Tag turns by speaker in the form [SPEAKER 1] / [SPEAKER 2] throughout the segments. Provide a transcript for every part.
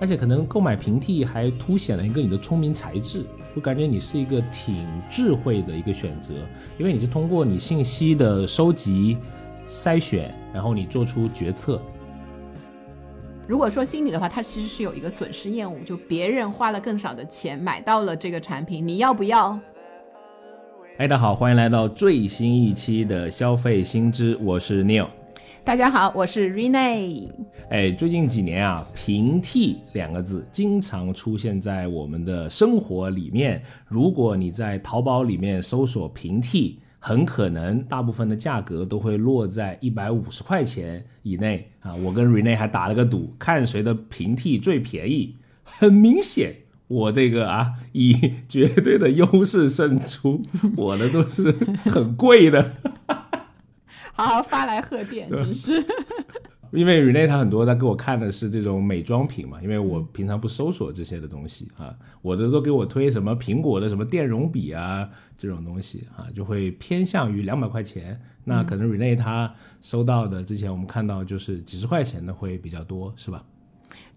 [SPEAKER 1] 而且可能购买平替还凸显了一个你的聪明才智，我感觉你是一个挺智慧的一个选择，因为你是通过你信息的收集、筛选，然后你做出决策。
[SPEAKER 2] 如果说心理的话，它其实是有一个损失厌恶，就别人花了更少的钱买到了这个产品，你要不要？
[SPEAKER 1] 哎，大家好，欢迎来到最新一期的消费新知，我是 Neil。
[SPEAKER 2] 大家好，我是 Rene。
[SPEAKER 1] 哎，最近几年啊，平替两个字经常出现在我们的生活里面。如果你在淘宝里面搜索平替，很可能大部分的价格都会落在一百五十块钱以内啊。我跟 Rene 还打了个赌，看谁的平替最便宜。很明显，我这个啊，以绝对的优势胜出，我的都是很贵的。
[SPEAKER 2] 好好发来贺电，真是。
[SPEAKER 1] 因为 Rene 他很多他给我看的是这种美妆品嘛，因为我平常不搜索这些的东西啊，我的都给我推什么苹果的什么电容笔啊这种东西啊，就会偏向于两百块钱。那可能 Rene 他收到的之前我们看到就是几十块钱的会比较多，是吧？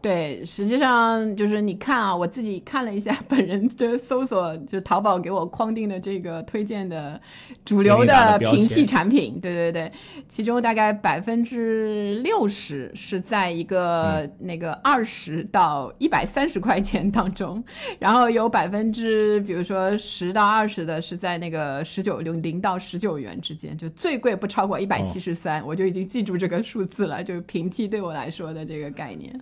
[SPEAKER 2] 对，实际上就是你看啊，我自己看了一下本人的搜索，就是淘宝给我框定的这个推荐的主流的平替产品，对对对，其中大概百分之六十是在一个那个二十到一百三十块钱当中，然后有百分之比如说十到二十的是在那个十九零零到十九元之间，就最贵不超过一百七十三，我就已经记住这个数字了，就是平替对我来说的这个概念。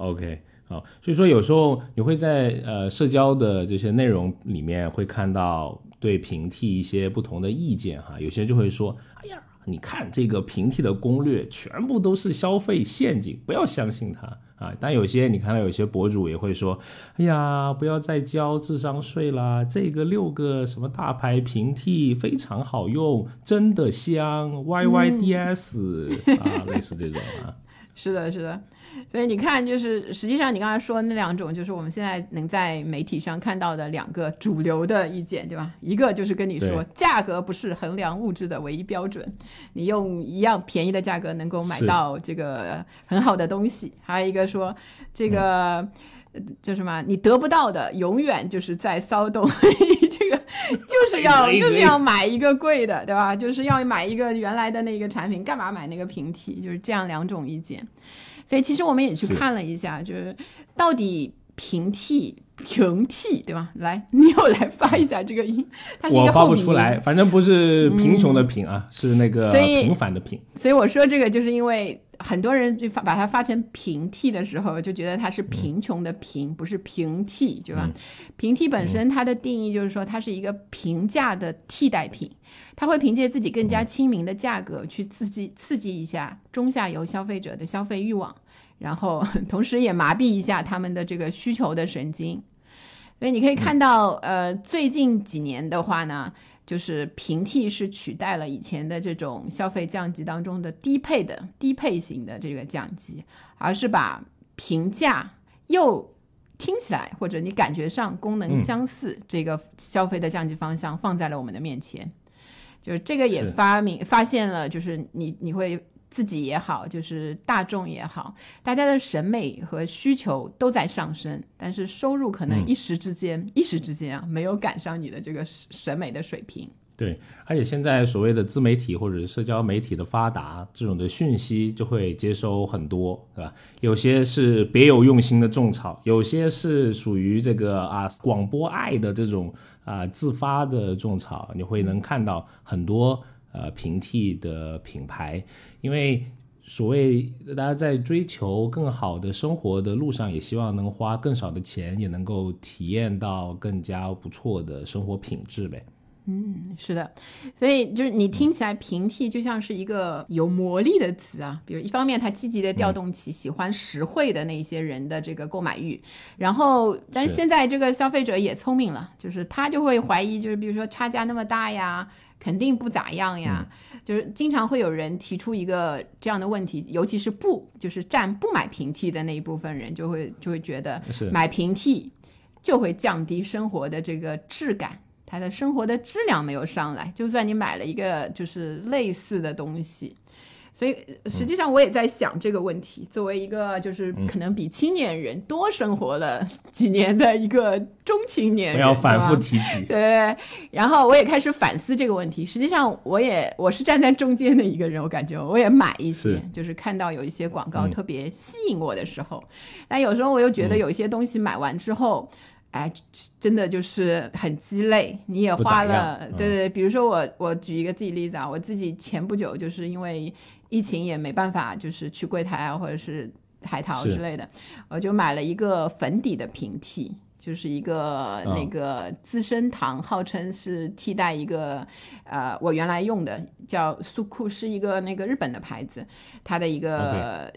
[SPEAKER 1] OK，好，所以说有时候你会在呃社交的这些内容里面会看到对平替一些不同的意见哈，有些就会说，哎呀，你看这个平替的攻略全部都是消费陷阱，不要相信它啊。但有些你看到有些博主也会说，哎呀，不要再交智商税啦，这个六个什么大牌平替非常好用，真的香，YYDS 啊，类似这种啊。
[SPEAKER 2] 是的，是的。所以你看，就是实际上你刚才说那两种，就是我们现在能在媒体上看到的两个主流的意见，对吧？一个就是跟你说，价格不是衡量物质的唯一标准，你用一样便宜的价格能够买到这个很好的东西；还有一个说，这个叫什么？你得不到的永远就是在骚动，这个就是要就是要买一个贵的，对吧？就是要买一个原来的那个产品，干嘛买那个平替？就是这样两种意见。所以其实我们也去看了一下，就是到底平替平替对吧？来，你又来发一下这个音，它是一个
[SPEAKER 1] 发不出来，反正不是贫穷的贫啊，是那个平凡的平。
[SPEAKER 2] 所以我说这个就是因为很多人就发把它发成平替的时候，就觉得它是贫穷的贫，不是平替，对吧？平替本身它的定义就是说它是一个平价的替代品。它会凭借自己更加亲民的价格去刺激刺激一下中下游消费者的消费欲望，然后 同时也麻痹一下他们的这个需求的神经。所以你可以看到，呃，最近几年的话呢，就是平替是取代了以前的这种消费降级当中的低配的低配型的这个降级，而是把平价又听起来或者你感觉上功能相似这个消费的降级方向放在了我们的面前。就是这个也发明发现了，就是你你会自己也好，就是大众也好，大家的审美和需求都在上升，但是收入可能一时之间一时之间啊，没有赶上你的这个审美的水平。
[SPEAKER 1] 对，而且现在所谓的自媒体或者是社交媒体的发达，这种的讯息就会接收很多，对吧？有些是别有用心的种草，有些是属于这个啊广播爱的这种。啊，自发的种草，你会能看到很多呃平替的品牌，因为所谓大家在追求更好的生活的路上，也希望能花更少的钱，也能够体验到更加不错的生活品质呗。
[SPEAKER 2] 嗯，是的，所以就是你听起来平替就像是一个有魔力的词啊。比如一方面，它积极的调动起喜欢实惠的那些人的这个购买欲，然后，但是现在这个消费者也聪明了，就是他就会怀疑，就是比如说差价那么大呀，肯定不咋样呀。就是经常会有人提出一个这样的问题，尤其是不就是占不买平替的那一部分人，就会就会觉得买平替就会降低生活的这个质感。他的生活的质量没有上来，就算你买了一个就是类似的东西，所以实际上我也在想这个问题。作为一个就是可能比青年人多生活了 几年的一个中青年人，
[SPEAKER 1] 不要反复提及。
[SPEAKER 2] 对，然后我也开始反思这个问题。实际上，我也我是站在中间的一个人，我感觉我也买一些，就是看到有一些广告特别吸引我的时候，但有时候我又觉得有一些东西买完之后。哎，真的就是很鸡肋，你也花了，对对。比如说我，我举一个自己例子啊，我自己前不久就是因为疫情也没办法，就是去柜台啊，或者是海淘之类的，我就买了一个粉底的平替，就是一个那个资生堂，号称是替代一个呃我原来用的叫苏库，是一个那个日本的牌子，它的一个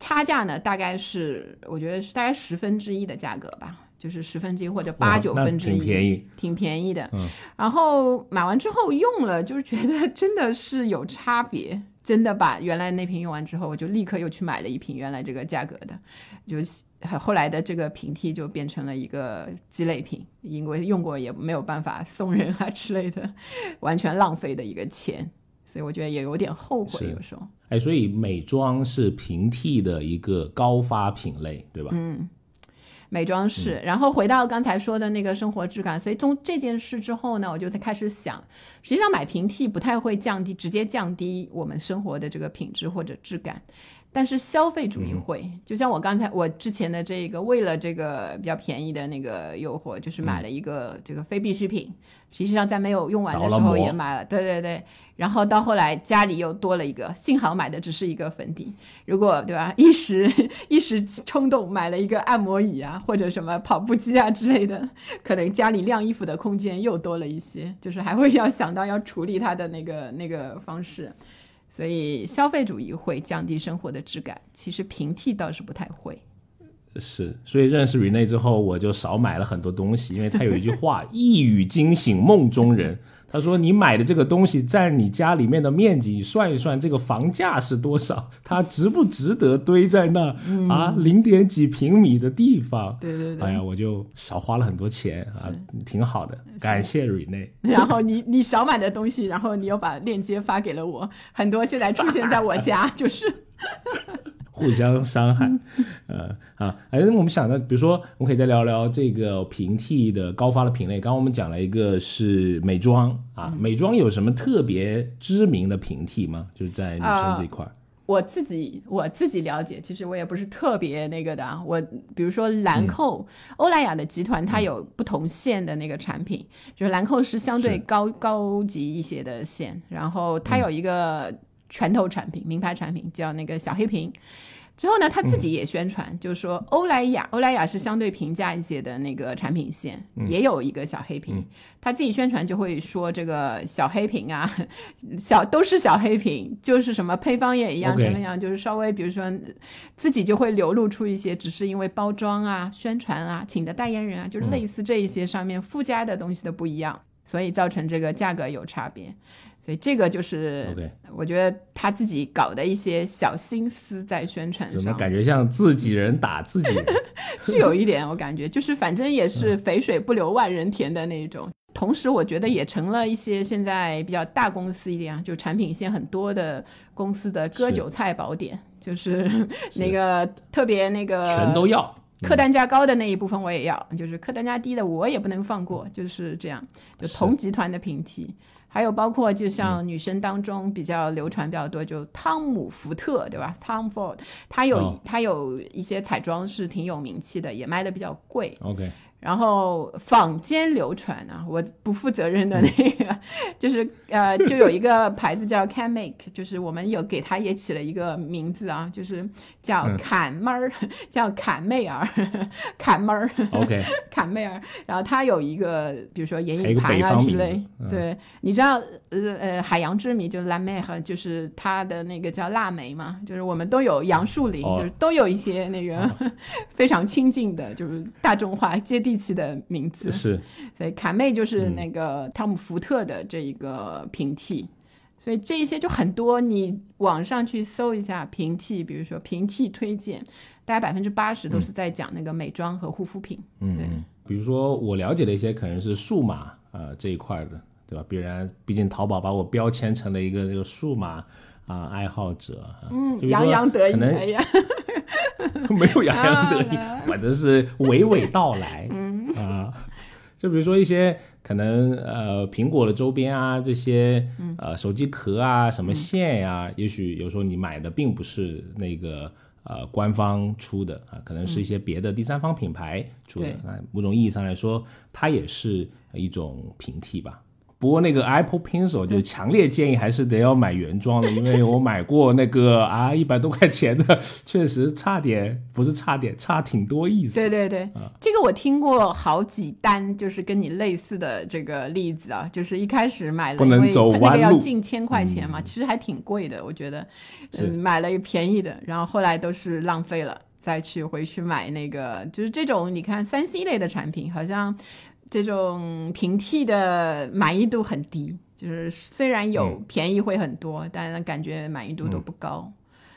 [SPEAKER 2] 差价呢，大概是我觉得是大概十分之一的价格吧。就是十分之一或者八九分之一，
[SPEAKER 1] 挺便宜，
[SPEAKER 2] 挺便宜的。嗯，然后买完之后用了，就是觉得真的是有差别。真的把原来那瓶用完之后，我就立刻又去买了一瓶原来这个价格的，就后来的这个平替就变成了一个鸡肋品，因为用过也没有办法送人啊之类的，完全浪费的一个钱。所以我觉得也有点后悔，有时候。
[SPEAKER 1] 哎，所以美妆是平替的一个高发品类，对吧？
[SPEAKER 2] 嗯。美妆室，然后回到刚才说的那个生活质感，所以从这件事之后呢，我就在开始想，实际上买平替不太会降低，直接降低我们生活的这个品质或者质感。但是消费主义会，就像我刚才我之前的这个，为了这个比较便宜的那个诱惑，就是买了一个这个非必需品。实际上在没有用完的时候也买了，对对对。然后到后来家里又多了一个，幸好买的只是一个粉底。如果对吧，一时 一时冲动买了一个按摩椅啊，或者什么跑步机啊之类的，可能家里晾衣服的空间又多了一些，就是还会要想到要处理它的那个那个方式。所以消费主义会降低生活的质感，其实平替倒是不太会。
[SPEAKER 1] 是，所以认识 Rene 之后，我就少买了很多东西，因为他有一句话：“ 一语惊醒梦中人。”他说：“你买的这个东西占你家里面的面积，你算一算这个房价是多少，它值不值得堆在那啊？零点几平米的地方。”
[SPEAKER 2] 对对对。
[SPEAKER 1] 哎呀，我就少花了很多钱啊，挺好的，感谢 Rene。
[SPEAKER 2] 然后你你少买的东西，然后你又把链接发给了我，很多现在出现在我家，就是。
[SPEAKER 1] 互相伤害，呃啊，哎，那我们想呢，比如说，我们可以再聊聊这个平替的高发的品类。刚刚我们讲了一个是美妆啊，美妆有什么特别知名的平替吗？就是在女生这一块。
[SPEAKER 2] 我自己我自己了解，其实我也不是特别那个的。我比如说兰蔻、欧莱雅的集团，它有不同线的那个产品，就是兰蔻是相对高高级一些的线，然后它有一个。拳头产品，名牌产品叫那个小黑瓶。之后呢，他自己也宣传，就是说欧莱雅，欧莱雅是相对平价一些的那个产品线，也有一个小黑瓶。他自己宣传就会说这个小黑瓶啊，小都是小黑瓶，就是什么配方也一样，怎么样，就是稍微比如说自己就会流露出一些，只是因为包装啊、宣传啊、请的代言人啊，就是类似这一些上面附加的东西的不一样，所以造成这个价格有差别。所以这个就是我觉得他自己搞的一些小心思在宣传上，
[SPEAKER 1] 怎么感觉像自己人打自己人？
[SPEAKER 2] 是有一点，我感觉就是反正也是肥水不流外人田的那种。同时，我觉得也成了一些现在比较大公司一点啊，就产品线很多的公司的割韭菜宝典，就是那个特别那个
[SPEAKER 1] 全都要，
[SPEAKER 2] 客单价高的那一部分我也要，就是客单价低的我也不能放过，就是这样。就同集团的平替。还有包括，就像女生当中比较流传比较多，就汤姆福特，对吧？Tom Ford，他有他有一些彩妆是挺有名气的，也卖的比较贵。
[SPEAKER 1] OK。
[SPEAKER 2] 然后坊间流传啊，我不负责任的那个，就是呃，就有一个牌子叫 Can Make，就是我们有给它也起了一个名字啊，就是叫坎 妹儿，叫坎妹儿，坎妹儿
[SPEAKER 1] ，OK，
[SPEAKER 2] 坎妹儿。然后它有一个，比如说眼影盘啊之类，对，你知道呃呃海洋之谜就是 La Mer，就是它的那个叫腊梅嘛，就是我们都有杨树林，就是都有一些那个非常亲近的，就是大众化接地。气的名字
[SPEAKER 1] 是，
[SPEAKER 2] 所以卡妹就是那个汤姆福特的这一个平替，所以这一些就很多，你网上去搜一下平替，比如说平替推荐，大概百分之八十都是在讲那个美妆和护肤品。
[SPEAKER 1] 嗯，对，比如说我了解的一些可能是数码啊这一块的，对吧？必然毕竟淘宝把我标签成了一个这个数码啊爱好者，
[SPEAKER 2] 嗯洋洋得意，哎呀，
[SPEAKER 1] 没有洋洋得意 反正是娓娓道来，嗯 啊，就比如说一些可能呃苹果的周边啊，这些呃手机壳啊，什么线呀、也许有时候你买的并不是那个呃官方出的啊，可能是一些别的第三方品牌出的
[SPEAKER 2] 对，
[SPEAKER 1] 那某种意义上来说，它也是一种平替吧。不过那个 Apple Pencil 就强烈建议还是得要买原装的，因为我买过那个啊一百多块钱的，确实差点，不是差点，差挺多意思。
[SPEAKER 2] 对对对，
[SPEAKER 1] 啊。
[SPEAKER 2] 这个我听过好几单，就是跟你类似的这个例子啊，就是一开始买了，
[SPEAKER 1] 不能
[SPEAKER 2] 因为它那个要近千块钱嘛，其实还挺贵的，我觉得，
[SPEAKER 1] 是。
[SPEAKER 2] 嗯，买了一个便宜的，然后后来都是浪费了，再去回去买那个，就是这种你看三 C 类的产品，好像这种平替的满意度很低，就是虽然有
[SPEAKER 1] 嗯。
[SPEAKER 2] 便宜会很多，但是感觉满意度都不高。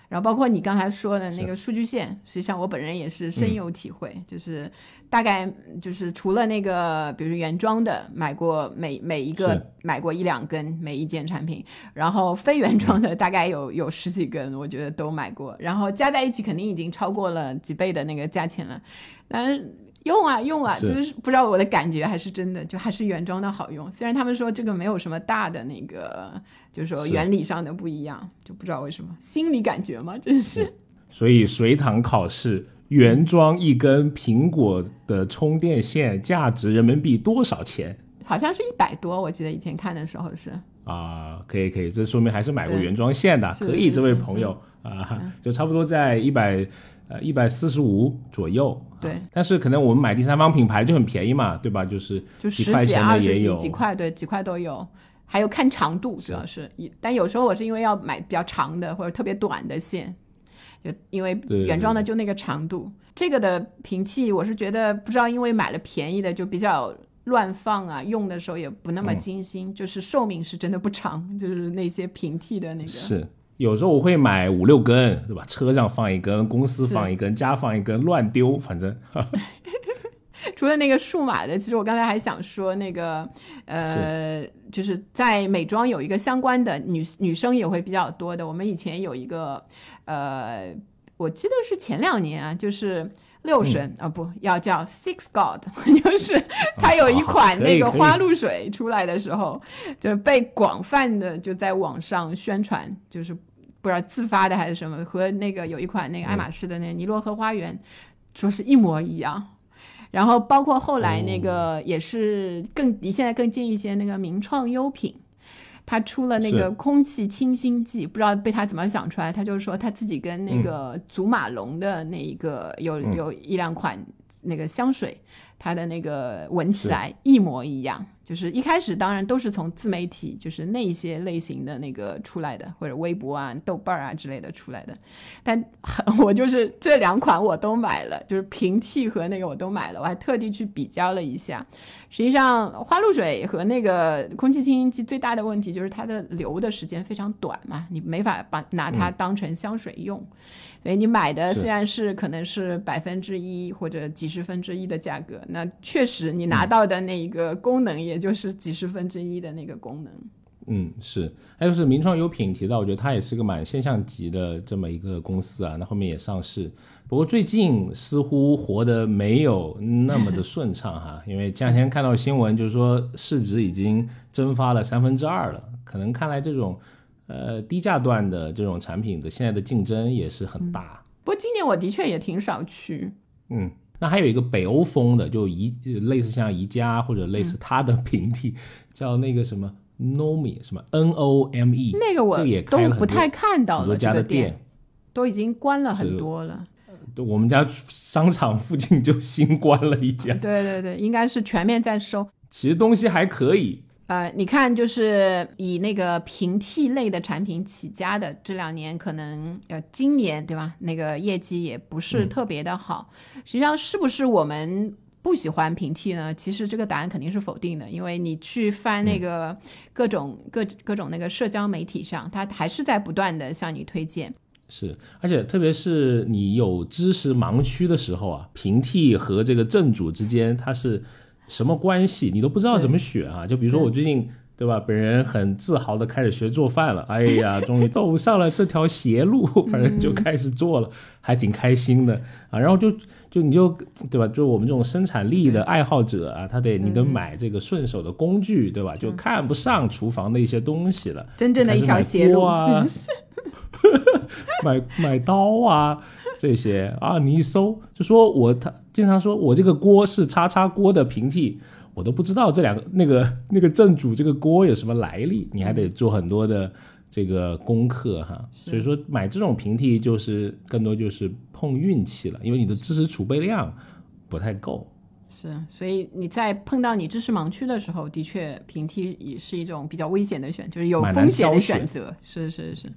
[SPEAKER 2] 然后包括你刚才说的那个数据线，实际上我本人也是深有体会，就是大概就是除了那个，比如说原装的买过每每一个买过一两根每一件产品，然后非原装的大概有有十几根，我觉得都买过，然后加在一起肯定已经超过了几倍的那个价钱了，但是。用啊用啊，就是不知道我的感觉还是真的，就还是原装的好用。虽然他们说这个没有什么大的那个，就是说原理上的不一样，就不知道为什么，心理感觉嘛，真是。
[SPEAKER 1] 所以随堂考试，原装一根苹果的充电线价值人民币多少钱？
[SPEAKER 2] 好像是一百多，我记得以前看的时候是。
[SPEAKER 1] 啊，可以可以，这说明还是买过原装线的，可以，这位朋友啊，就差不多在一百呃一百四十五左右。啊
[SPEAKER 2] 对，
[SPEAKER 1] 但是可能我们买第三方品牌就很便宜嘛，对吧？就是
[SPEAKER 2] 就十几、
[SPEAKER 1] 块钱
[SPEAKER 2] 二十几、
[SPEAKER 1] 的也有，
[SPEAKER 2] 几块，对，几块都有。还有看长度，主要是，一但有时候我是因为要买比较长的或者特别短的线，就因为原装的就那个长度。这个的平替，我是觉得不知道，因为买了便宜的就比较乱放啊，用的时候也不那么
[SPEAKER 1] 嗯
[SPEAKER 2] 精心，就是寿命是真的不长，就是那些平替的那个。
[SPEAKER 1] 是。有时候我会买五六根，对吧？车上放一根，公司放一根，家放一根，乱丢，反正
[SPEAKER 2] 除了那个数码的，其实我刚才还想说那个，呃，就是在美妆有一个相关的女女生也会比较多的。我们以前有一个，呃，我记得是前两年啊，就是六神啊、不要叫 Six God，就是它有一款那个花露水出来的时候，就是被广泛的就在网上宣传，就是不知道自发的还是什么，和那个有一款那个爱马仕的那个尼罗河花园，说是一模一样。然后包括后来那个也是更离现在更近一些，那个名创优品，它出了那个空气清新剂，不知道被他怎么想出来，他就是说他自己跟那个祖马龙的那一个有
[SPEAKER 1] 嗯。
[SPEAKER 2] 有一两款那个香水，它的那个闻起来一模一样。就是一开始当然都是从自媒体，就是那一些类型的那个出来的，或者微博啊、豆瓣儿啊之类的出来的。但 我就是这两款我都买了，就是平替和那个我都买了，我还特地去比较了一下。实际上，花露水和那个空气清新剂最大的问题就是它的留的时间非常短嘛，你没法把拿它当成香水用。所以你买的虽然是可能是百分之一或者几十分之一的价格，那确实你拿到的那一个功能也就是几十分之一的那个功能。
[SPEAKER 1] 嗯，是，还有是名创优品提到，我觉得它也是个蛮现象级的这么一个公司啊，那后面也上市，不过最近似乎活得没有那么的顺畅哈，因为前两天看到新闻，就是说市值已经蒸发了三分之二了，可能看来这种呃低价段的这种产品的现在的竞争也是很大。
[SPEAKER 2] 不过今年我的确也挺少去，
[SPEAKER 1] 嗯，那还有一个北欧风的，就宜类似像宜家或者类似它的平替，叫那个什么 Nomi 什么 N O M E，
[SPEAKER 2] 那个我
[SPEAKER 1] 这也
[SPEAKER 2] 都不太看到了，
[SPEAKER 1] 宜家的
[SPEAKER 2] 这个店
[SPEAKER 1] 店。
[SPEAKER 2] 都已经关了很多了。
[SPEAKER 1] 对我们家商场附近就新关了一家，
[SPEAKER 2] 对对对，应该是全面在收。
[SPEAKER 1] 其实东西还可以，
[SPEAKER 2] 呃，你看，就是以那个平替类的产品起家的，这两年可能呃，今年对吧？那个业绩也不是
[SPEAKER 1] 嗯
[SPEAKER 2] 特别的好。实际上，是不是我们不喜欢平替呢？其实这个答案肯定是否定的，因为你去翻那个各种、各各种那个社交媒体上，它还是在不断的向你推荐。
[SPEAKER 1] 是，而且特别是你有知识盲区的时候啊，平替和这个正主之间它是什么关系，你都不知道怎么选啊。就比如说我最近对吧？本人很自豪的开始学做饭了，哎呀，终于走上了这条邪路，反正就开始做了，还挺开心的啊。然后就就你就对吧？就我们这种生产力的爱好者啊，他得你得买这个顺手的工具，对吧？就看不上厨房的一些东西了，
[SPEAKER 2] 真正的一条邪路
[SPEAKER 1] 啊，买买刀啊这些啊，你一搜就说我他经常说我这个锅是叉叉锅的平替。我都不知道这两个那个那个正主这个锅有什么来历，你还得做很多的这个功课哈。所以说买这种平替就是更多就是碰运气了，因为你的知识储备量不太够。
[SPEAKER 2] 是，所以你在碰到你知识盲区的时候，的确平替也是一种比较危险的选，就是有风险的选择。是是是。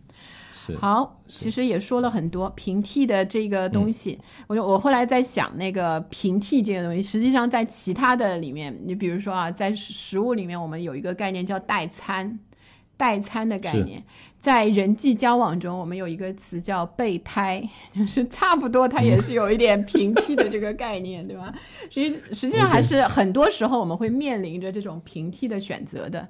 [SPEAKER 2] 好，其实也说了很多平替的这个东西。我我后来在想，那个平替这个东西，实际上在其他的里面，你比如说啊，在食物里面，我们有一个概念叫代餐，代餐的概念，在人际交往中，我们有一个词叫备胎，就是差不多，它也是有一点平替的这个概念，对吧？实际实际上还是很多时候我们会面临着这种平替的选择的。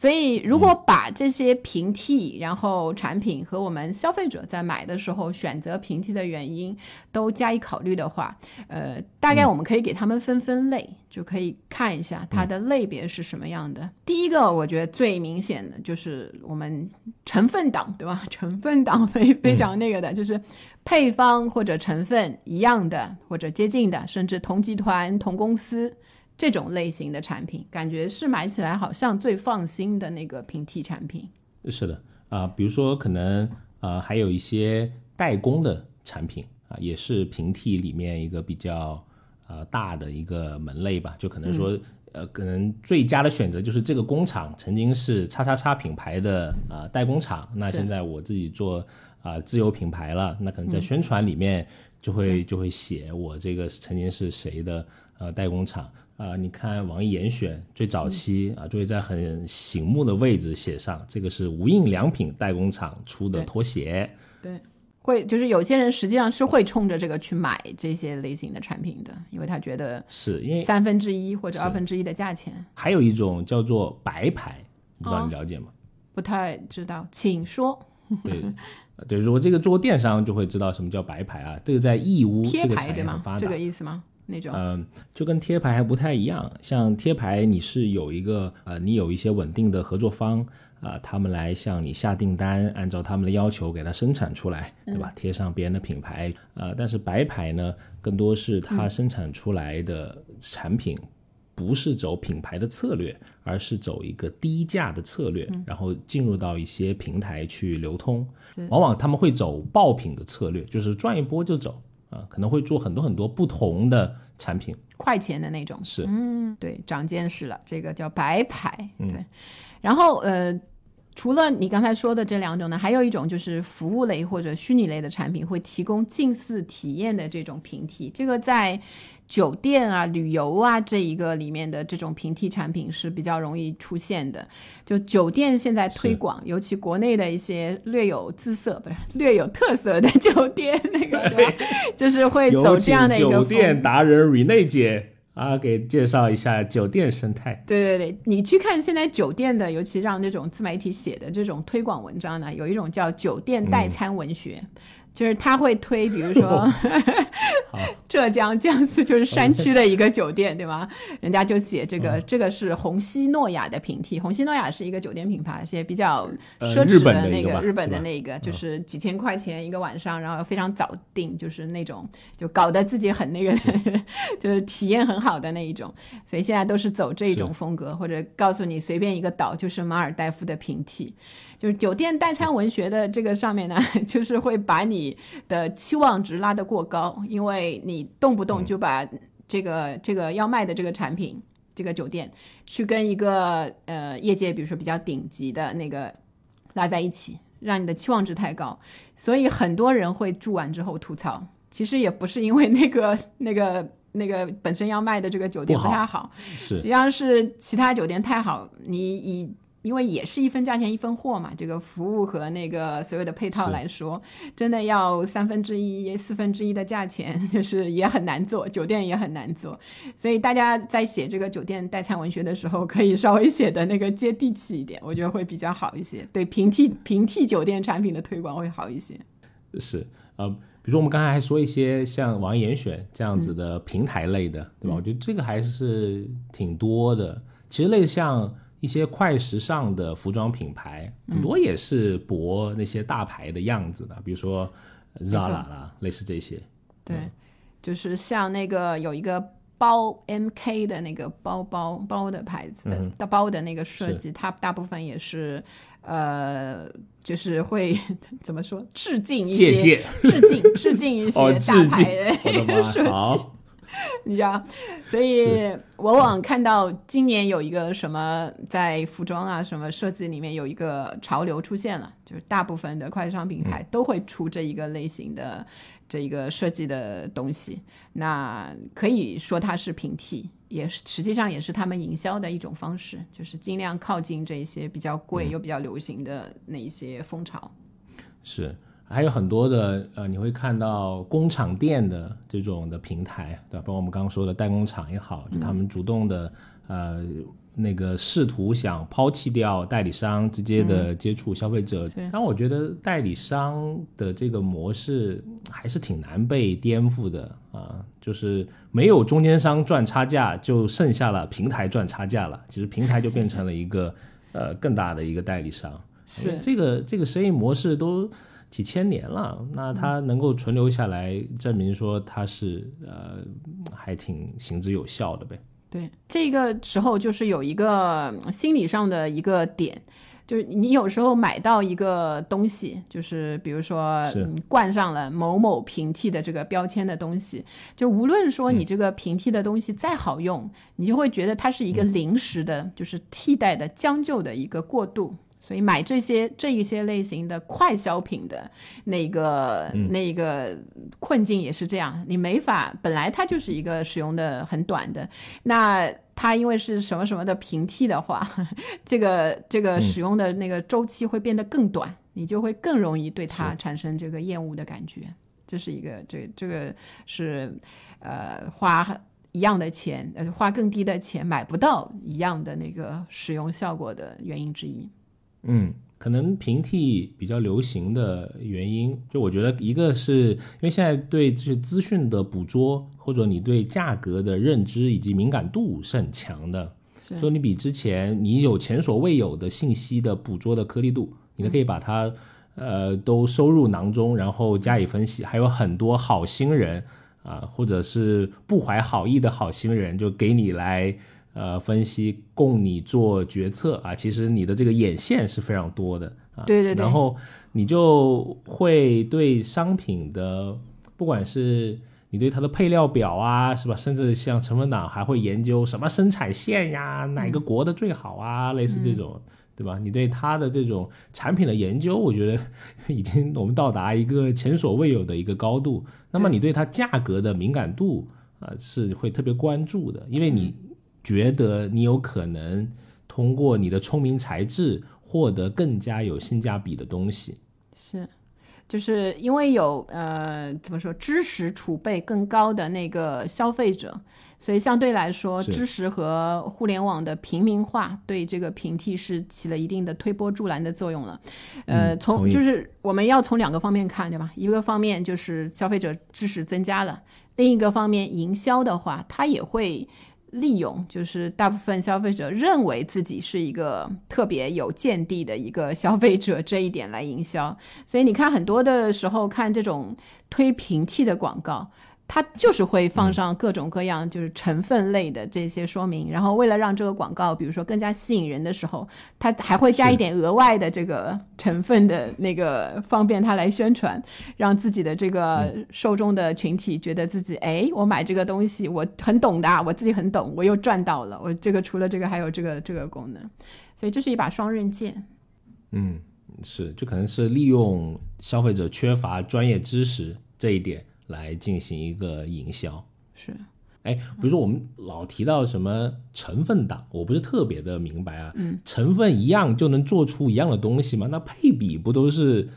[SPEAKER 2] 所以，如果把这些平替，然后产品和我们消费者在买的时候选择平替的原因都加以考虑的话，呃，大概我们可以给他们分分类，就可以看一下它的类别是什么样的。第一个，我觉得最明显的就是我们成分党，对吧？成分党非非常那个的，就是配方或者成分一样的，或者接近的，甚至同集团、同公司。这种类型的产品，感觉是买起来好像最放心的那个平替产品。
[SPEAKER 1] 是的啊，比如说可能啊，还有一些代工的产品啊，也是平替里面一个比较呃大的一个门类吧。就可能说呃，可能最佳的选择就是这个工厂曾经是叉叉叉品牌的啊代工厂，那现在我自己做啊自有品牌了，那可能在宣传里面就会就会写我这个曾经是谁的呃代工厂。啊，你看网易严选最早期啊，就会在很醒目的位置写上，这个是无印良品代工厂出的拖鞋。
[SPEAKER 2] 对，会就是有些人实际上是会冲着这个去买这些类型的产品的，因为他觉得
[SPEAKER 1] 是因为
[SPEAKER 2] 三分之一或者二分之一的价钱。
[SPEAKER 1] 还有一种叫做白牌，不知道你了解吗？
[SPEAKER 2] 不太知道，请说。
[SPEAKER 1] 对，对，如果这个做电商就会知道什么叫白牌啊，这个在义乌
[SPEAKER 2] 贴牌
[SPEAKER 1] 对
[SPEAKER 2] 吗？这个意思吗？那种，嗯，
[SPEAKER 1] 就跟贴牌还不太一样。像贴牌，你是有一个，呃，你有一些稳定的合作方，啊，他们来向你下订单，按照他们的要求给它生产出来，对吧？贴上别人的品牌，呃，但是白牌呢，更多是它生产出来的产品，不是走品牌的策略，而是走一个低价的策略，然后进入到一些平台去流通。往往他们会走爆品的策略，就是赚一波就走。啊，可能会做很多很多不同的产品，
[SPEAKER 2] 快钱的那种。
[SPEAKER 1] 是，
[SPEAKER 2] 嗯，对，长见识了，这个叫白牌。对，然后呃，除了你刚才说的这两种呢，还有一种就是服务类或者虚拟类的产品，会提供近似体验的这种平替。这个在。酒店啊、旅游啊这一个里面的这种平替产品是比较容易出现的。就酒店现在推广，尤其国内的一些略有姿色不是略有特色的酒店，那个对吧？就是会走这样的一个
[SPEAKER 1] 酒店达人 Rene 姐啊，给介绍一下酒店生态。
[SPEAKER 2] 对对对，你去看现在酒店的，尤其让这种自媒体写的这种推广文章呢，有一种叫酒店代餐文学。就是他会推，比如 说 浙江江苏 就是山区的一个酒店，对吗？人家就写这个，这个是红西诺亚的平替。红西诺亚是一个酒店品牌，是比较奢侈的那个日本的那个，就是几千块钱一个晚上，然后非常早订，就是那种就搞得自己很那个，就是体验很好的那一种。所以现在都是走这种风格，或者告诉你随便一个岛就是马尔代夫的平替。就是酒店代餐文学的这个上面呢，就是会把你的期望值拉得过高，因为你动不动就把这个这个要卖的这个产品，这个酒店去跟一个呃业界比如说比较顶级的那个拉在一起，让你的期望值太高，所以很多人会住完之后吐槽，其实也不是因为那个那个那个本身要卖的这个酒店不太好，实际上是其他酒店太好，你以。因为也是一分价钱一分货嘛，这个服务和那个所有的配套来说，真的要三分之一、四分之一的价钱，就是也很难做，酒店也很难做。所以大家在写这个酒店代餐文学的时候，可以稍微写的那个接地气一点，我觉得会比较好一些，对平替平替酒店产品的推广会好一些。
[SPEAKER 1] 是呃，比如说我们刚才还说一些像网易严选这样子的平台类的，对吧？我觉得这个还是挺多的。其实类似像一些快时尚的服装品牌，很多也是博那些大牌的样子的，比如说 Zara 啦，类似这些。
[SPEAKER 2] 对，就是像那个有一个包 MK 的那个包包包的牌子
[SPEAKER 1] 嗯
[SPEAKER 2] 的包的那个设计，它大部分也是呃，就是会怎么说，致敬一些，致敬致敬一些
[SPEAKER 1] 哦，
[SPEAKER 2] 大牌的
[SPEAKER 1] 我的妈
[SPEAKER 2] 设计。
[SPEAKER 1] 好，
[SPEAKER 2] 你知道，所以往往看到今年有一个什么在服装啊什么设计里面有一个潮流出现了，就是大部分的快时尚品牌都会出这一个类型的这一个设计的东西。那可以说它是平替，也是实际上也是他们营销的一种方式，就是尽量靠近这些比较贵又比较流行的那一些风潮。
[SPEAKER 1] 是，还有很多的呃，你会看到工厂店的这种的平台，对吧？包括我们刚刚说的代工厂也好，就他们主动的呃那个试图想抛弃掉代理商，直接的接触消费者。
[SPEAKER 2] 对
[SPEAKER 1] 但我觉得代理商的这个模式还是挺难被颠覆的啊、就是没有中间商赚差价，就剩下了平台赚差价了。其实平台就变成了一个呃更大的一个代理商。
[SPEAKER 2] 是
[SPEAKER 1] 这个这个生意模式都几千年了，那它能够存留下来，证明说它是呃还挺行之有效的呗。
[SPEAKER 2] 对，这个时候就是有一个嗯心理上的一个点，就是你有时候买到一个东西，就是比如说
[SPEAKER 1] 是
[SPEAKER 2] 嗯冠上了某某平替的这个标签的东西，就无论说你这个平替的东西再好用，你就会觉得它是一个临时的，就是替代的将就的一个过渡。所以买这些这一些类型的快消品的那个、那个困境也是这样，你没法，本来它就是一个使用的很短的，那它因为是什么什么的平替的话，这个这个使用的那个周期会变得更短，你就会更容易对它产生这个厌恶的感觉。这是一个这这个是呃花一样的钱，呃花更低的钱买不到一样的那个使用效果的原因之一。
[SPEAKER 1] 嗯，可能平替比较流行的原因，就我觉得一个是因为现在对这些资讯的捕捉，或者你对价格的认知以及敏感度是很强的。
[SPEAKER 2] 是
[SPEAKER 1] 所以你比之前你有前所未有的信息的捕捉的颗粒度，你都可以把它呃都收入囊中，然后加以分析。还有很多好心人啊、或者是不怀好意的好心人，就给你来呃分析，供你做决策啊。其实你的这个眼线是非常多的啊。
[SPEAKER 2] 对对对
[SPEAKER 1] 然后你就会对商品的，不管是你对它的配料表啊，是吧？甚至像成分党还会研究什么生产线呀，哪个国的最好啊，类似这种，对吧？你对它的这种产品的研究，我觉得已经我们到达一个前所未有的一个高度。那么你对它价格的敏感度啊、是会特别关注的，因为你觉得你有可能通过你的聪明才智获得更加有性价比的东西。
[SPEAKER 2] 是，就是因为有呃怎么说知识储备更高的那个消费者，所以相对来说，知识和互联网的平民化对这个平替是起了一定的推波助澜的作用了。呃，从就是我们要从两个方面看，对吧？一个方面就是消费者知识增加了，另一个方面营销的话，它也会。利用就是大部分消费者认为自己是一个特别有见地的一个消费者这一点来营销，所以你看很多的时候看这种推平替的广告，它就是会放上各种各样就是成分类的这些说明，然后为了让这个广告比如说更加吸引人的时候，它还会加一点额外的这个成分的那个方便它来宣传，让自己的这个受众的群体觉得自己哎，我买这个东西我很懂的啊，我自己很懂，我又赚到了，我这个除了这个还有这个这个功能，所以这是一把双刃剑。
[SPEAKER 1] 嗯，是，就可能是利用消费者缺乏专业知识这一点来进行一个营销。
[SPEAKER 2] 是，
[SPEAKER 1] 哎，比如说我们老提到什么成分党，我不是特别的明白啊。嗯，成分一样就能做出一样的东西吗？那配比不都是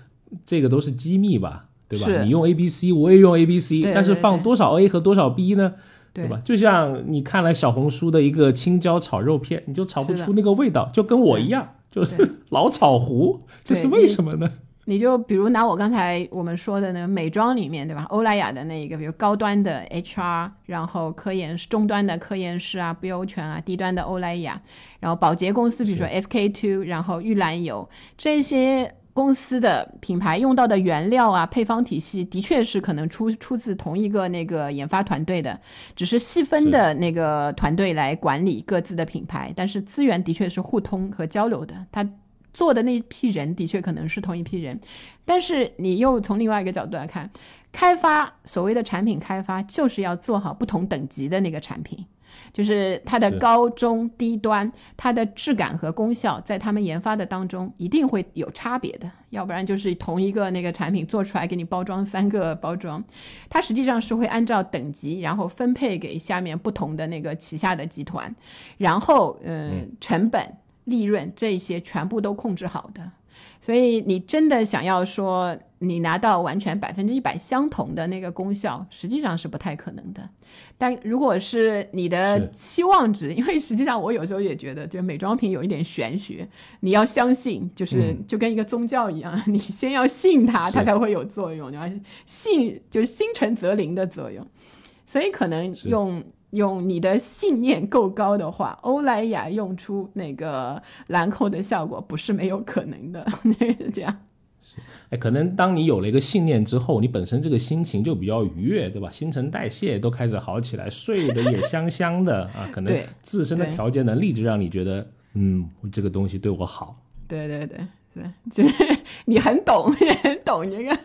[SPEAKER 1] 这个都是机密吧？对吧？你用 A B C，我也用 A B C，但是放多少 A 和多少 B 呢？对吧？就像你看了小红书的一个青椒炒肉片，你就炒不出那个味道，就跟我一样，就是 老炒糊，这是为什么呢？
[SPEAKER 2] 你就比如拿我刚才我们说的那个美妆里面，对吧？欧莱雅的那一个，比如高端的 HR，然后科研中端的科研师啊，不优泉啊，低端的欧莱雅，然后保洁公司，比如说 SK two，然后玉兰油这些。公司的品牌用到的原料啊，配方体系的确是可能出出自同一个那个研发团队的，只是细分的那个团队来管理各自的品牌，但是资源的确是互通和交流的。他做的那一批人的确可能是同一批人，但是你又从另外一个角度来看，开发所谓的产品开发就是要做好不同等级的那个产品。就是它的高中低端，它的质感和功效，在他们研发的当中一定会有差别的，要不然就是同一个那个产品做出来给你包装三个包装，它实际上是会按照等级，然后分配给下面不同的那个旗下的集团，然后嗯，成本、利润这些全部都控制好的。所以你真的想要说你拿到完全百分之一百相同的那个功效，实际上是不太可能的。但如果是你的期望值，因为实际上我有时候也觉得，就美妆品有一点玄学，你要相信，就是就跟一个宗教一样，你先要信它，它才会有作用。你要信，就是心诚则灵的作用。所以可能用。用你的信念够高的话，欧莱雅用出那个兰蔻的效果不是没有可能的，是这样。
[SPEAKER 1] 是，哎，可能当你有了一个信念之后，你本身这个心情就比较愉悦，对吧？新陈代谢都开始好起来，睡得也香香的 啊。可能自身的调节能力就让你觉得，嗯，这个东西对我好。
[SPEAKER 2] 对对对对，就是你很懂，你很懂这个。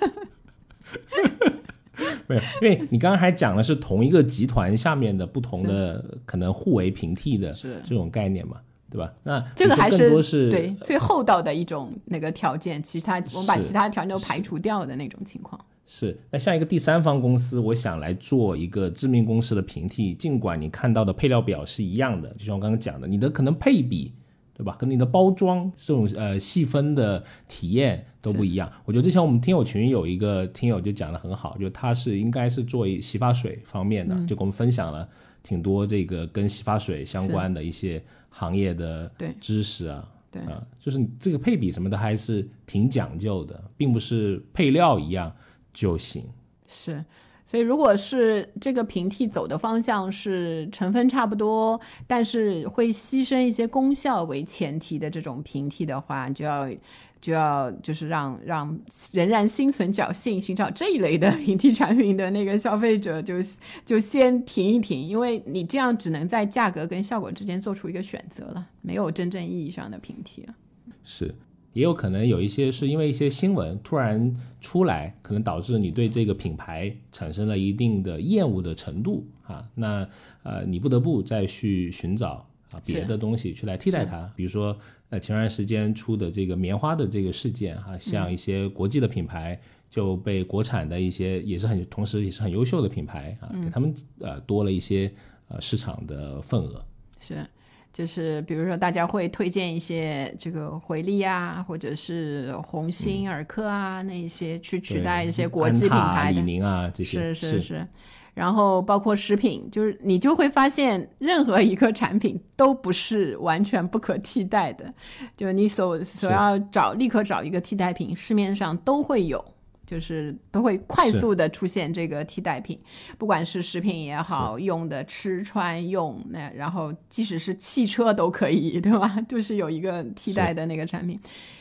[SPEAKER 1] 没有，因为你刚刚还讲的是同一个集团下面的不同的可能互为平替的这种概念嘛，对吧？那
[SPEAKER 2] 这个还
[SPEAKER 1] 是
[SPEAKER 2] 对最厚道的一种那个条件，其实它我们把其他条件都排除掉的那种情况。
[SPEAKER 1] 是，那像一个第三方公司，我想来做一个知名公司的平替，尽管你看到的配料表是一样的，就像我刚刚讲的，你的可能配比。对吧？跟你的包装这种呃细分的体验都不一样。我觉得之前我们听友群有一个听友就讲的很好，就他是应该是做洗发水方面的，就给我们分享了挺多这个跟洗发水相关的一些行业的知识啊。
[SPEAKER 2] 对
[SPEAKER 1] 啊，就是这个配比什么的还是挺讲究的，并不是配料一样就行。
[SPEAKER 2] 是。所以，如果是这个平替走的方向是成分差不多，但是会牺牲一些功效为前提的这种平替的话，就要就要就是让让仍然心存侥幸寻找这一类的平替产品的那个消费者就就先停一停，因为你这样只能在价格跟效果之间做出一个选择了，没有真正意义上的平替了。
[SPEAKER 1] 是。也有可能有一些是因为一些新闻突然出来，可能导致你对这个品牌产生了一定的厌恶的程度啊，那呃你不得不再去寻找啊别的东西去来替代它。比如说呃前段时间出的这个棉花的这个事件啊，像一些国际的品牌就被国产的一些也是很同时也是很优秀的品牌啊，给他们呃多了一些呃市场的份额。
[SPEAKER 2] 是。就是比如说，大家会推荐一些这个回力啊，或者是鸿星尔克啊，那一些去取代一些国际品牌
[SPEAKER 1] 的李宁啊这
[SPEAKER 2] 些。是
[SPEAKER 1] 是
[SPEAKER 2] 是。然后包括食品，就是你就会发现，任何一个产品都不是完全不可替代的。就你所所要找，立刻找一个替代品，市面上都会有。就是都会快速的出现这个替代品，不管是食品也好，用的吃穿用那，然后即使是汽车都可以，对吧？就是有一个替代的那个产品，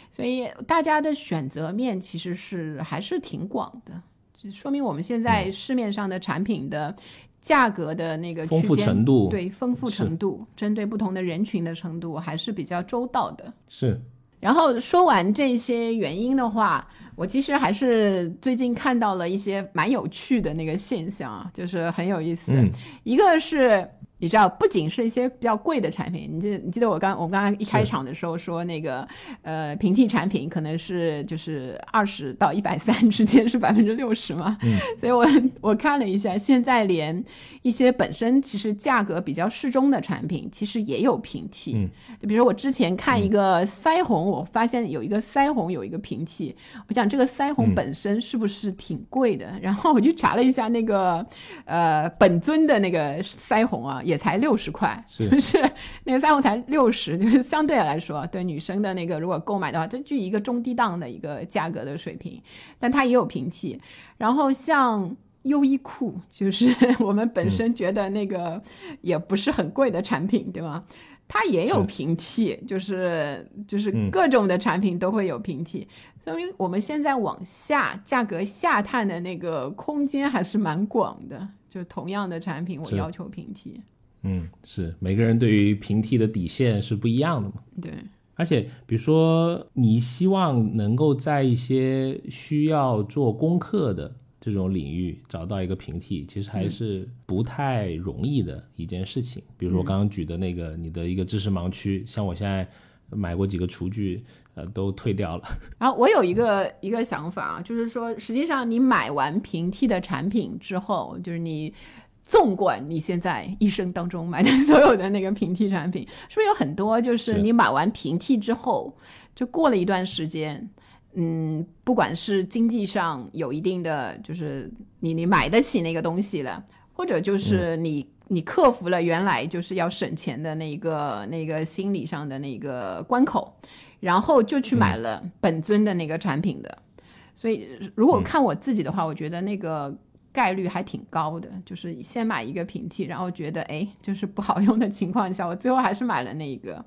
[SPEAKER 2] 所以大家的选择面其实是还是挺广的，就说明我们现在市面上的产品的价格的那个
[SPEAKER 1] 丰富程度，
[SPEAKER 2] 对丰富程度，针对不同的人群的程度还是比较周到的。
[SPEAKER 1] 是。
[SPEAKER 2] 然后说完这些原因的话，我其实还是最近看到了一些蛮有趣的那个现象啊，就是很有意思。一个是你知道，不仅是一些比较贵的产品，你记你记得我刚我们刚刚一开场的时候说那个呃平替产品可能是就是二十到一百三之间是百分之六十嘛，
[SPEAKER 1] 嗯，
[SPEAKER 2] 所以我我看了一下，现在连一些本身其实价格比较适中的产品，其实也有平替，
[SPEAKER 1] 嗯，
[SPEAKER 2] 就比如说我之前看一个腮红，我发现有一个腮红有一个平替，我想这个腮红本身是不是挺贵的？然后我就查了一下那个呃本尊的那个腮红啊。也才六十块，就是 那个腮红才六十，就是相对来说，对女生的那个如果购买的话，这就一个中低档的一个价格的水平，但它也有平替。然后像优衣库，就是 我们本身觉得那个也不是很贵的产品，对吗？它也有平替，就是就是各种的产品都会有平替，说明我们现在往下价格下探的那个空间还是蛮广的。就同样的产品，我要求平替。
[SPEAKER 1] 嗯，是每个人对于平替的底线是不一样的嘛？
[SPEAKER 2] 对，
[SPEAKER 1] 而且比如说你希望能够在一些需要做功课的这种领域找到一个平替，其实还是不太容易的一件事情。比如说我刚刚举的那个你的一个知识盲区，像我现在买过几个厨具，呃，都退掉了。
[SPEAKER 2] 然 后我有一个一个想法啊，就是说，实际上你买完平替的产品之后，就是你。纵观你现在一生当中买的所有的那个平替产品，是不是有很多就是你买完平替之后，就过了一段时间，嗯，不管是经济上有一定的，就是你你买得起那个东西了，或者就是你你克服了原来就是要省钱的那个那个心理上的那个关口，然后就去买了本尊的那个产品的。所以如果看我自己的话，我觉得那个。概率还挺高的，就是先买一个平替，然后觉得哎，就是不好用的情况下，我最后还是买了那一个。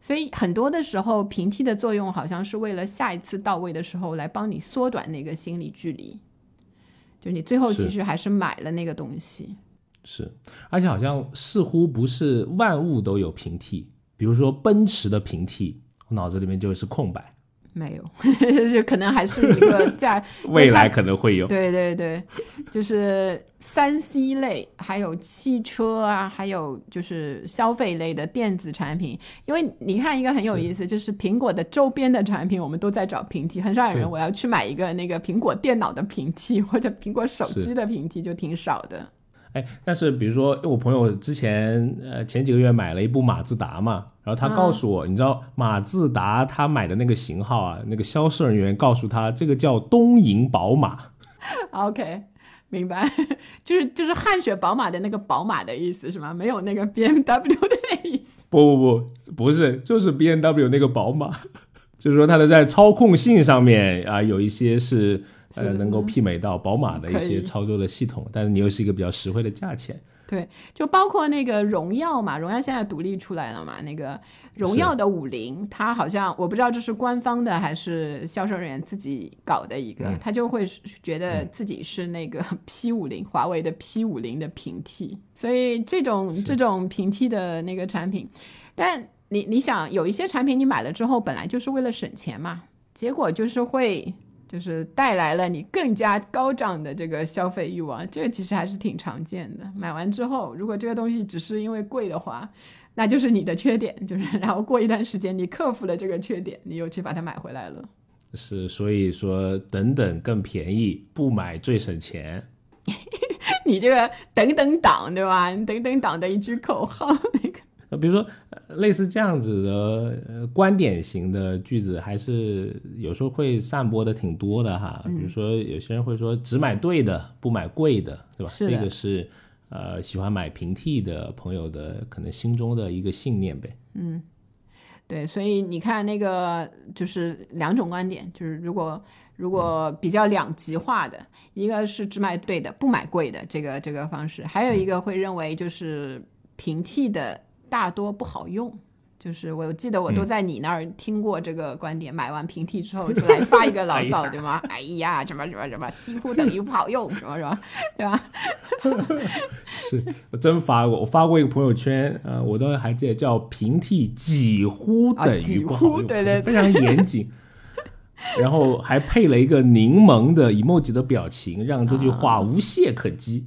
[SPEAKER 2] 所以很多的时候，平替的作用好像是为了下一次到位的时候来帮你缩短那个心理距离。就你最后其实还是买了那个东西。
[SPEAKER 1] 是，而且好像似乎不是万物都有平替，比如说奔驰的平替，我脑子里面就是空白。
[SPEAKER 2] 没有，就可能还是一个价，
[SPEAKER 1] 未来可能会有。
[SPEAKER 2] 对对对，就是三 C 类，还有汽车啊，还有就是消费类的电子产品。因为你看一个很有意思，就是苹果的周边的产品，我们都在找平替，很少有人我要去买一个那个苹果电脑的平替或者苹果手机的平替，就挺少的。
[SPEAKER 1] 哎，但是比如说，我朋友之前呃前几个月买了一部马自达嘛，然后他告诉我，你知道马自达他买的那个型号啊，那个销售人员告诉他，这个叫东瀛宝马。
[SPEAKER 2] OK，明白，就是就是汗血宝马的那个宝马的意思是吗？没有那个 BMW 的意思。
[SPEAKER 1] 不不不，不是，就是 BMW 那个宝马，就是说它的在操控性上面啊有一些是。呃，能够媲美到宝马的一些操作的系统，但是你又是一个比较实惠的价钱。
[SPEAKER 2] 对，就包括那个荣耀嘛，荣耀现在独立出来了嘛，那个荣耀的五菱，它好像我不知道这是官方的还是销售人员自己搞的一个，他就会觉得自己是那个 P 五零，华为的 P 五零的平替，所以这种这种平替的那个产品，但你你想有一些产品你买了之后本来就是为了省钱嘛，结果就是会。就是带来了你更加高涨的这个消费欲望，这个其实还是挺常见的。买完之后，如果这个东西只是因为贵的话，那就是你的缺点。就是然后过一段时间，你克服了这个缺点，你又去把它买回来了。
[SPEAKER 1] 是，所以说等等更便宜，不买最省钱。
[SPEAKER 2] 你这个等等党对吧？等等党的一句口号 那个。
[SPEAKER 1] 比如说，类似这样子的观点型的句子，还是有时候会散播的挺多的哈。比如说，有些人会说只买对的，不买贵的，对吧？这个是呃喜欢买平替的朋友的可能心中的一个信念呗。
[SPEAKER 2] 嗯，对，所以你看那个就是两种观点，就是如果如果比较两极化的，一个是只买对的，不买贵的这个这个方式，还有一个会认为就是平替的。大多不好用，就是我记得我都在你那儿听过这个观点。买完平替之后就来发一个牢骚，对吗？哎呀，什么什么什么，几乎等于不好用，什么什么，对吧？
[SPEAKER 1] 是我真发过，我发过一个朋友圈，呃，我都还记得叫平替几乎等于不好用，
[SPEAKER 2] 对对，
[SPEAKER 1] 非常严谨。然后还配了一个柠檬的 emoji 的表情，让这句话无懈可击。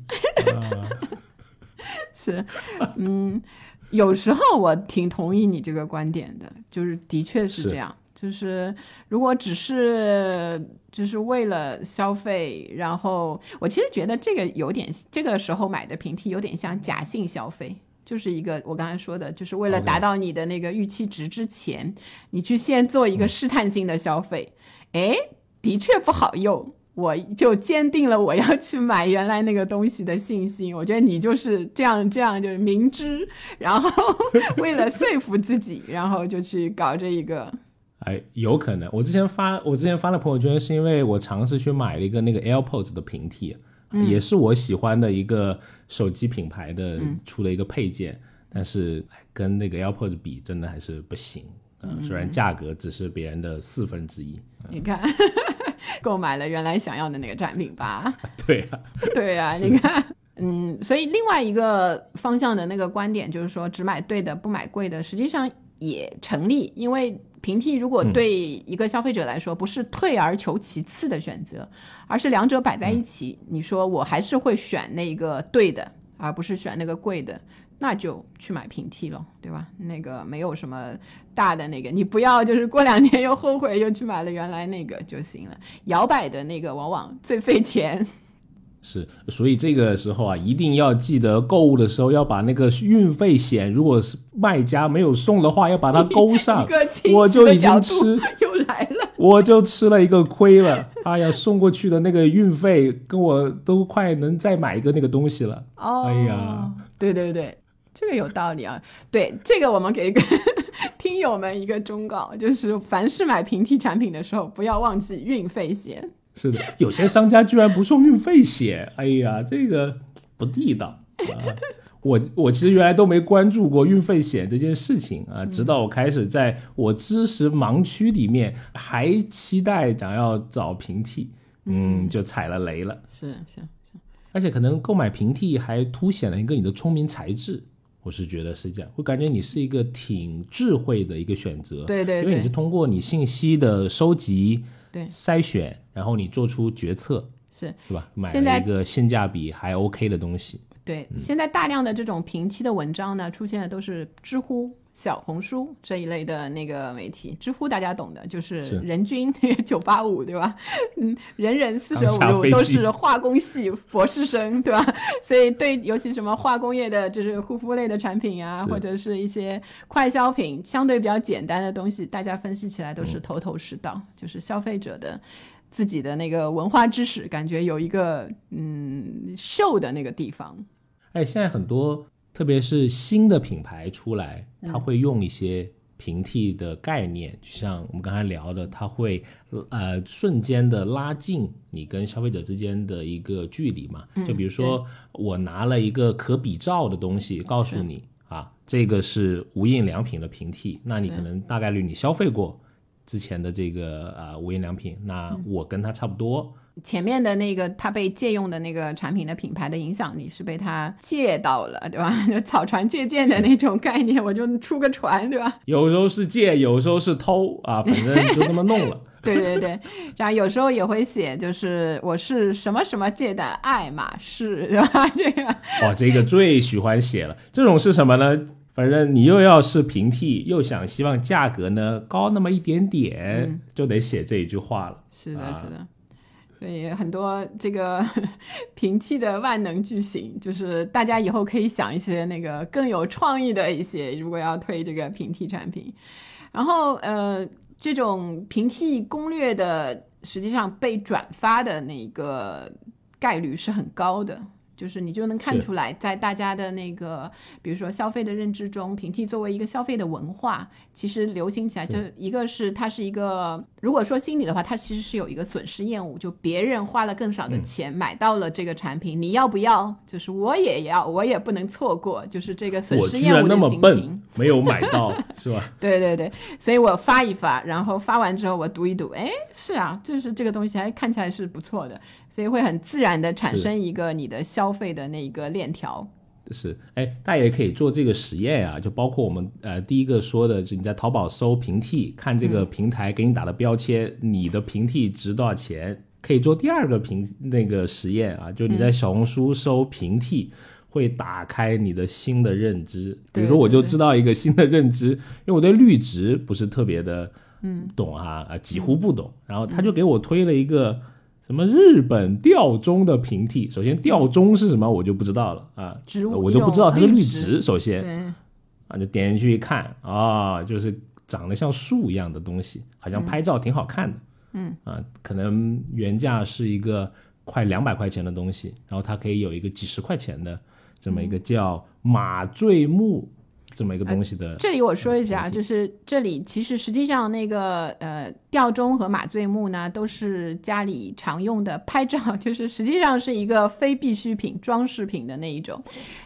[SPEAKER 2] 是，嗯，有时候我挺同意你这个观点的，就是的确是
[SPEAKER 1] 是
[SPEAKER 2] 这样。就是如果只是就是为了消费，然后我其实觉得这个有点，这个时候买的平替有点像假性消费，就是一个我刚才说的，就是为了达到你的那个预期值之前，你去先做一个试探性的消费，哎、的确不好用。我就坚定了我要去买原来那个东西的信心。我觉得你就是这样，这样就是明知，然后为了说服自己，然后就去搞这一个。
[SPEAKER 1] 哎，有可能。我之前发，我之前发了朋友圈，是因为我尝试去买了一个那个 AirPods 的平替，也是我喜欢的一个手机品牌的出了一个配件，但是哎跟那个 AirPods 比，真的还是不行。嗯，虽然价格只是别人的四分之一。
[SPEAKER 2] 你看，购买了原来想要的那个产品吧？
[SPEAKER 1] 对啊，
[SPEAKER 2] 对啊，你看，嗯，所以另外一个方向的那个观点就是说，只买对的，不买贵的，实际上也成立，因为平替如果对一个消费者来说不是退而求其次的选择，而是两者摆在一起，你说我还是会选那个对的，而不是选那个贵的。那就去买平替了，对吧？那个没有什么大的那个，你不要就是过两天又后悔又去买了原来那个就行了。摇摆的那个往往最费钱。
[SPEAKER 1] 是，所以这个时候啊，一定要记得购物的时候要把那个运费险，如果是卖家没有送的话，要把它勾上 我就已经吃，
[SPEAKER 2] 又来了。
[SPEAKER 1] 我就吃了一个亏了。哎呀，送过去的那个运费跟我都快能再买一个那个东西了。
[SPEAKER 2] 哦，
[SPEAKER 1] 哎呀，
[SPEAKER 2] 对对对，这个有道理啊。对，这个我们给个 听友们一个忠告，就是凡是买平替产品的时候，不要忘记运费险。
[SPEAKER 1] 是的，有些商家居然不送运费险，哎呀，这个不地道啊！我我其实原来都没关注过运费险这件事情啊，直到我开始在我知识盲区里面还期待想要找平替，嗯，就踩了雷了。
[SPEAKER 2] 是是是，
[SPEAKER 1] 而且可能购买平替还凸显了一个你的聪明才智，我是觉得是这样，我感觉你是一个挺智慧的一个选择，
[SPEAKER 2] 对对
[SPEAKER 1] 因为你是通过你信息的收集、
[SPEAKER 2] 对
[SPEAKER 1] 筛选，然后你做出决策，
[SPEAKER 2] 是。
[SPEAKER 1] 是吧？买了一个性价比还 OK 的东西，
[SPEAKER 2] 对，现在大量的这种平期的文章呢，出现的都是知乎、小红书这一类的那个媒体。知乎大家懂的，就是
[SPEAKER 1] 是
[SPEAKER 2] 人均九八五，对吧？嗯，人人四舍五入都是化工系博士生，对吧？所以对，尤其什么化工业的，就是护肤类的产品啊，或者是一些快消品，相对比较简单的东西，大家分析起来都是头头是道，就是消费者的。自己的那个文化知识，感觉有一个嗯秀的那个地方，
[SPEAKER 1] 哎，现在很多特别是新的品牌出来，
[SPEAKER 2] 嗯
[SPEAKER 1] 它会用一些平替的概念，就像我们刚才聊的，它会呃瞬间的拉近你跟消费者之间的一个距离嘛。
[SPEAKER 2] 嗯
[SPEAKER 1] 就比如说，我拿了一个可比照的东西，告诉你啊，这个是无印良品的平替，那你可能大概率你消费过之前的这个呃无印良品，那
[SPEAKER 2] 嗯
[SPEAKER 1] 我跟它差不多。
[SPEAKER 2] 前面的那个他被借用的那个产品的品牌的影响力是被他借到了，对吧？就草船借箭的那种概念，我就出个船，对吧？
[SPEAKER 1] 有时候是借，有时候是偷啊，反正就这么弄了。
[SPEAKER 2] 对对对，然后有时候也会写，就是我是什么什么借的爱马仕，对吧？这个
[SPEAKER 1] 哦，这个最喜欢写了。这种是什么呢？反正你又要是平替，又想希望价格呢高那么一点点，就得写这一句话了。
[SPEAKER 2] 是的，
[SPEAKER 1] 啊
[SPEAKER 2] 是的。所以很多这个 平替的万能句型，就是大家以后可以想一些那个更有创意的一些，如果要推这个平替产品。然后呃，这种平替攻略的，实际上被转发的那个概率是很高的。就是你就能看出来，在大家的那个，比如说消费的认知中，平替作为一个消费的文化，其实流行起来，就一个是它是一个，如果说心理的话，它其实是有一个损失厌恶，就别人花了更少的钱买到了这个产品，你要不要？就是我也要，我也不能错过，就是这个损失厌恶的心情
[SPEAKER 1] 笨。，没有买到，是吧？
[SPEAKER 2] 对对对，所以我发一发，然后发完之后我读一读，哎，是啊，就是这个东西还看起来是不错的，所以会很自然的产生一个你的消费的那一个链条。
[SPEAKER 1] 是，哎，大家也可以做这个实验啊，就包括我们呃第一个说的，就你在淘宝搜平替，看这个平台给你打的标签，你的平替值多少钱？可以做第二个平那个实验啊，就你在小红书搜平替。或会打开你的新的认知。比如说，我就知道一个新的认知，因为我对绿植不是特别的嗯懂啊，啊几乎不懂。然后他就给我推了一个什么日本吊钟的平替。首先，吊钟是什么我就不知道了啊，
[SPEAKER 2] 植物
[SPEAKER 1] 我就不知道它是绿
[SPEAKER 2] 植
[SPEAKER 1] 植。首先，啊，就点进去一看啊，就是长得像树一样的东西，好像拍照挺好看的。嗯啊，可能原价是一个快两百块钱的东西，然后它可以有一个几十块钱的这么一个叫马醉木这么一个东西的。
[SPEAKER 2] 这里我说一下，就是这里其实实际上那个呃吊钟和马醉木呢，都是家里常用的拍照，就是实际上是一个非必需品、装饰品的那一种。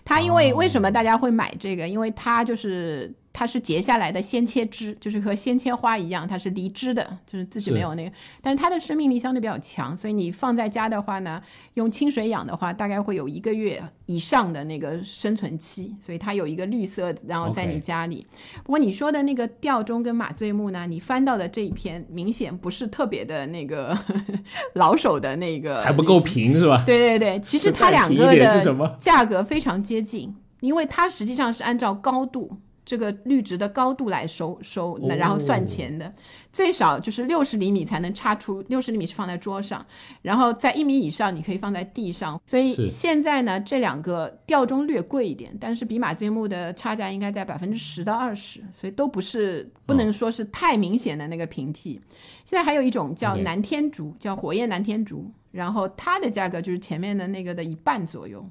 [SPEAKER 2] 它因为、为什么大家会买这个？因为它就是。它是结下来的鲜切枝，就是和鲜切花一样，它是离枝的，就是自己没有那个，但是它的生命力相对比较强，所以你放在家的话呢，用清水养的话，大概会有一个月以上的那个生存期，所以它有一个绿色，然后在你家里。不过你说的那个吊钟跟马醉木呢，你翻到的这一篇明显不是特别的那个 老手的那个，
[SPEAKER 1] 还不够。平是吧？
[SPEAKER 2] 对对对，其实它两个的价格非常接近，因为它实际上是按照高度。这个绿植的高度来收收，
[SPEAKER 1] 哦
[SPEAKER 2] 然后算钱的，最少就是六十厘米才能插出，六十厘米是放在桌上，然后在一米以上你可以放在地上。所以现在呢，这两个吊钟略贵一点，但是比马醉木的差价应该在百分之十到二十，所以都不是不能说是太明显的那个平替。现在还有一种叫南天竹，叫火焰南天竹，然后它的价格就是前面的那个的一半左右，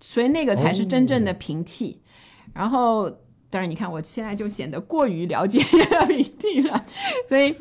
[SPEAKER 2] 所以那个才是真正的平替。然后，当然你看我现在就显得过于了解 平替了，所以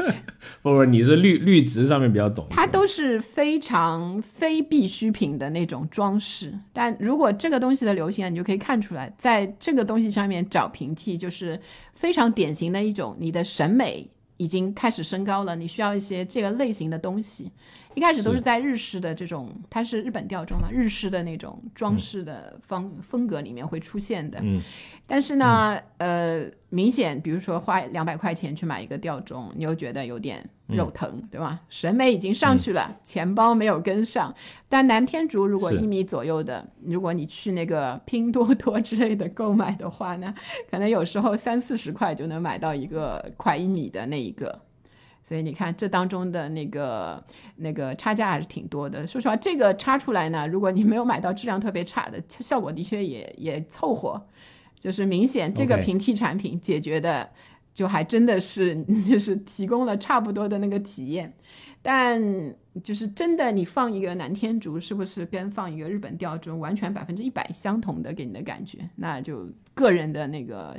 [SPEAKER 1] 不不，你是绿绿植上面比较懂。
[SPEAKER 2] 它都是非常非必需品的那种装饰。但如果这个东西的流行啊，你就可以看出来，在这个东西上面找平替，就是非常典型的一种你的审美已经开始升高了，你需要一些这个类型的东西。一开始都是
[SPEAKER 1] 是
[SPEAKER 2] 在日式的这种，它是日本吊钟嘛，日式的那种装饰的方、风格里面会出现的。
[SPEAKER 1] 嗯，
[SPEAKER 2] 但是呢，呃，明显，比如说花两百块钱去买一个吊钟，你又觉得有点肉疼，对吧？审美已经上去了，钱包没有跟上。但南天竹如果一米左右的，如果你去那个拼多多之类的购买的话呢，可能有时候三四十块就能买到一个快一米的那一个。所以你看，这当中的那个那个差价还是挺多的。说实话，这个差出来呢，如果你没有买到质量特别差的，效果的确也也凑合。就是明显这个平替产品解决的，就还真的是 就是提供了差不多的那个体验。但就是真的，你放一个南天竹，是不是跟放一个日本吊钟完全百分之一百相同的给你的感觉？那就个人的那个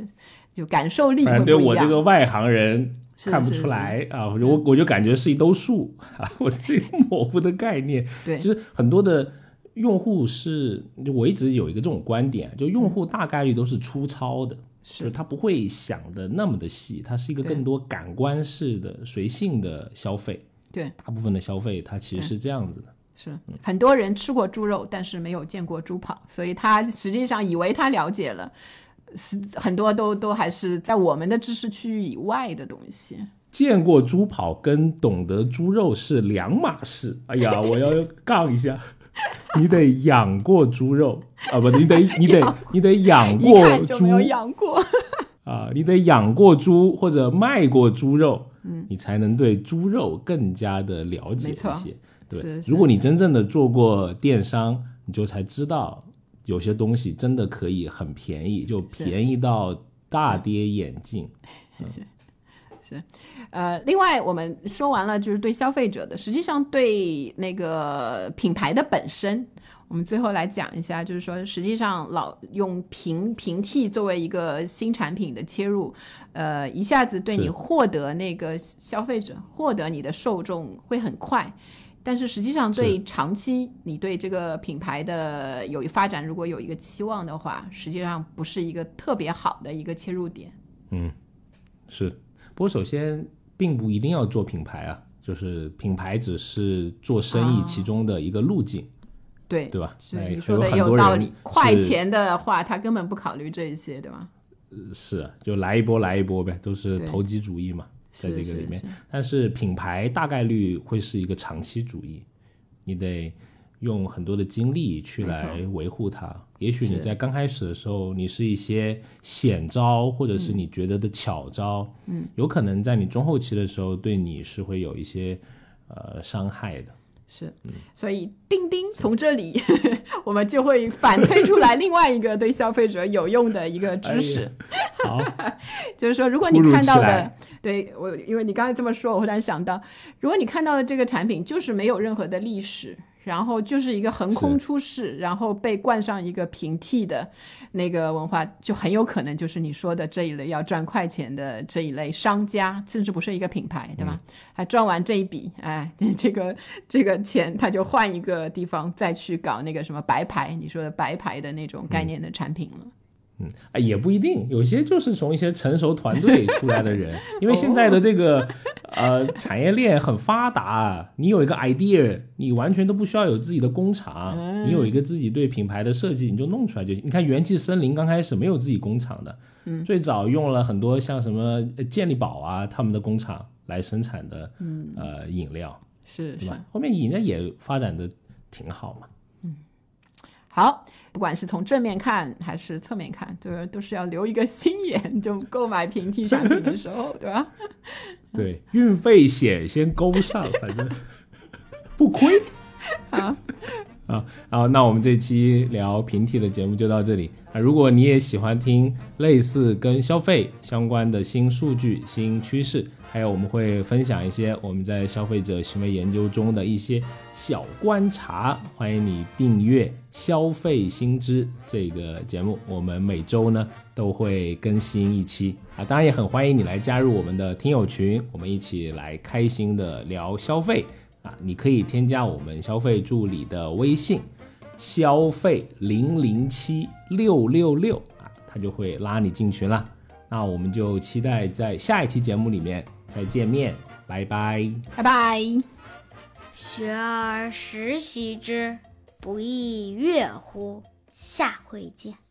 [SPEAKER 2] 就感受力
[SPEAKER 1] 反正对我这。个外行人看不出来啊，我就我我就感觉是一兜树啊，我这个模糊的概念，
[SPEAKER 2] 对
[SPEAKER 1] 就是很多的用户是，我一直有一个这种观点，就用户大概率都是粗糙的，就是他不会想的那么的细，它是一个更多感官式的随性的消费，
[SPEAKER 2] 对，
[SPEAKER 1] 大部分的消费它其实是这样子的，
[SPEAKER 2] 是。很多人吃过猪肉，但是没有见过猪跑，所以他实际上以为他了解了，是很多都都还是在我们的知识区域以外的东西。
[SPEAKER 1] 见过猪跑跟懂得猪肉是两码事。哎呀，我要杠一下，你得养过猪肉啊，不，你得你得 你得养过猪。
[SPEAKER 2] 没有养过，
[SPEAKER 1] 啊，你得养过猪或者卖过猪肉，嗯，你才能对猪肉更加的了解一些。对如果你真正的做过电商，你就才知道有些东西真的可以很便宜，就便宜到大跌眼镜。是。
[SPEAKER 2] 呃，另外我们说完了就是对消费者的，实际上对那个品牌的本身，我们最后来讲一下，就是说实际上老用平平替作为一个新产品的切入，呃，一下子对你获得那个消费者获得你的受众会很快。但是实际上，对长期你对这个品牌的有发展，如果有一个期望的话，实际上不是一个特别好的一个切入点。
[SPEAKER 1] 嗯是，不过首先并不一定要做品牌啊，就是品牌只是做生意
[SPEAKER 2] 啊。
[SPEAKER 1] 其中的一个路径，
[SPEAKER 2] 对
[SPEAKER 1] 对吧？
[SPEAKER 2] 你说的
[SPEAKER 1] 很
[SPEAKER 2] 有道理。快钱的话，他根本不考虑这一些，对吧？
[SPEAKER 1] 是啊，就来一波来一波呗，都是投机主义嘛，在这个里面。
[SPEAKER 2] 是是
[SPEAKER 1] 但是品牌大概率会是一个长期主义，你得用很多的精力去来维护它。也许你在刚开始的时候，你是一些险招，或者是你觉得的巧招，嗯，有可能在你中后期的时候，对你是会有一些呃伤害的。
[SPEAKER 2] 是，所以钉钉从这里 我们就会反推出来另外一个对消费者有用的一个知识。
[SPEAKER 1] 好，
[SPEAKER 2] 就是说，如果你看到的，对我，因为你刚才这么说，我忽然想到，如果你看到的这个产品就是没有任何的历史，然后就是一个横空出世，然后被冠上一个平替的那个文化，就很有可能就是你说的这一类要赚快钱的这一类商家，甚至不是一个品牌，对吧？他赚完这一笔，哎，这个这个钱他就换一个地方再去搞那个什么白牌，你说的白牌的那种概念的产品了。
[SPEAKER 1] 嗯，啊，也不一定，有些就是从一些成熟团队出来的人，因为现在的这个呃产业链很发达，你有一个 idea，你完全都不需要有自己的工厂，你有一个自己对品牌的设计，你就弄出来就行。你看元气森林刚开始没有自己工厂的，嗯，最早用了很多像什么呃健力宝啊他们的工厂来生产的，嗯，呃饮料，
[SPEAKER 2] 是是
[SPEAKER 1] 对吧？后面饮料也发展的挺好嘛。
[SPEAKER 2] 好，不管是从正面看还是侧面看，就是都是要留一个心眼，就购买平替产品的时候，对吧？
[SPEAKER 1] 对，运费险先勾上，反正 不亏。
[SPEAKER 2] 啊，
[SPEAKER 1] 啊，好，那我们这期聊平替的节目就到这里啊。如果你也喜欢听类似跟消费相关的新数据、新趋势，还有我们会分享一些我们在消费者行为研究中的一些小观察，欢迎你订阅《消费新知》这个节目。我们每周呢都会更新一期啊，当然也很欢迎你来加入我们的听友群，我们一起来开心的聊消费。啊，你可以添加我们消费助理的微信，消费零零七六六六啊，他就会拉你进群了。那我们就期待在下一期节目里面再见面，拜拜。
[SPEAKER 2] 拜拜。
[SPEAKER 3] 学而时习之，不亦说乎？下回见。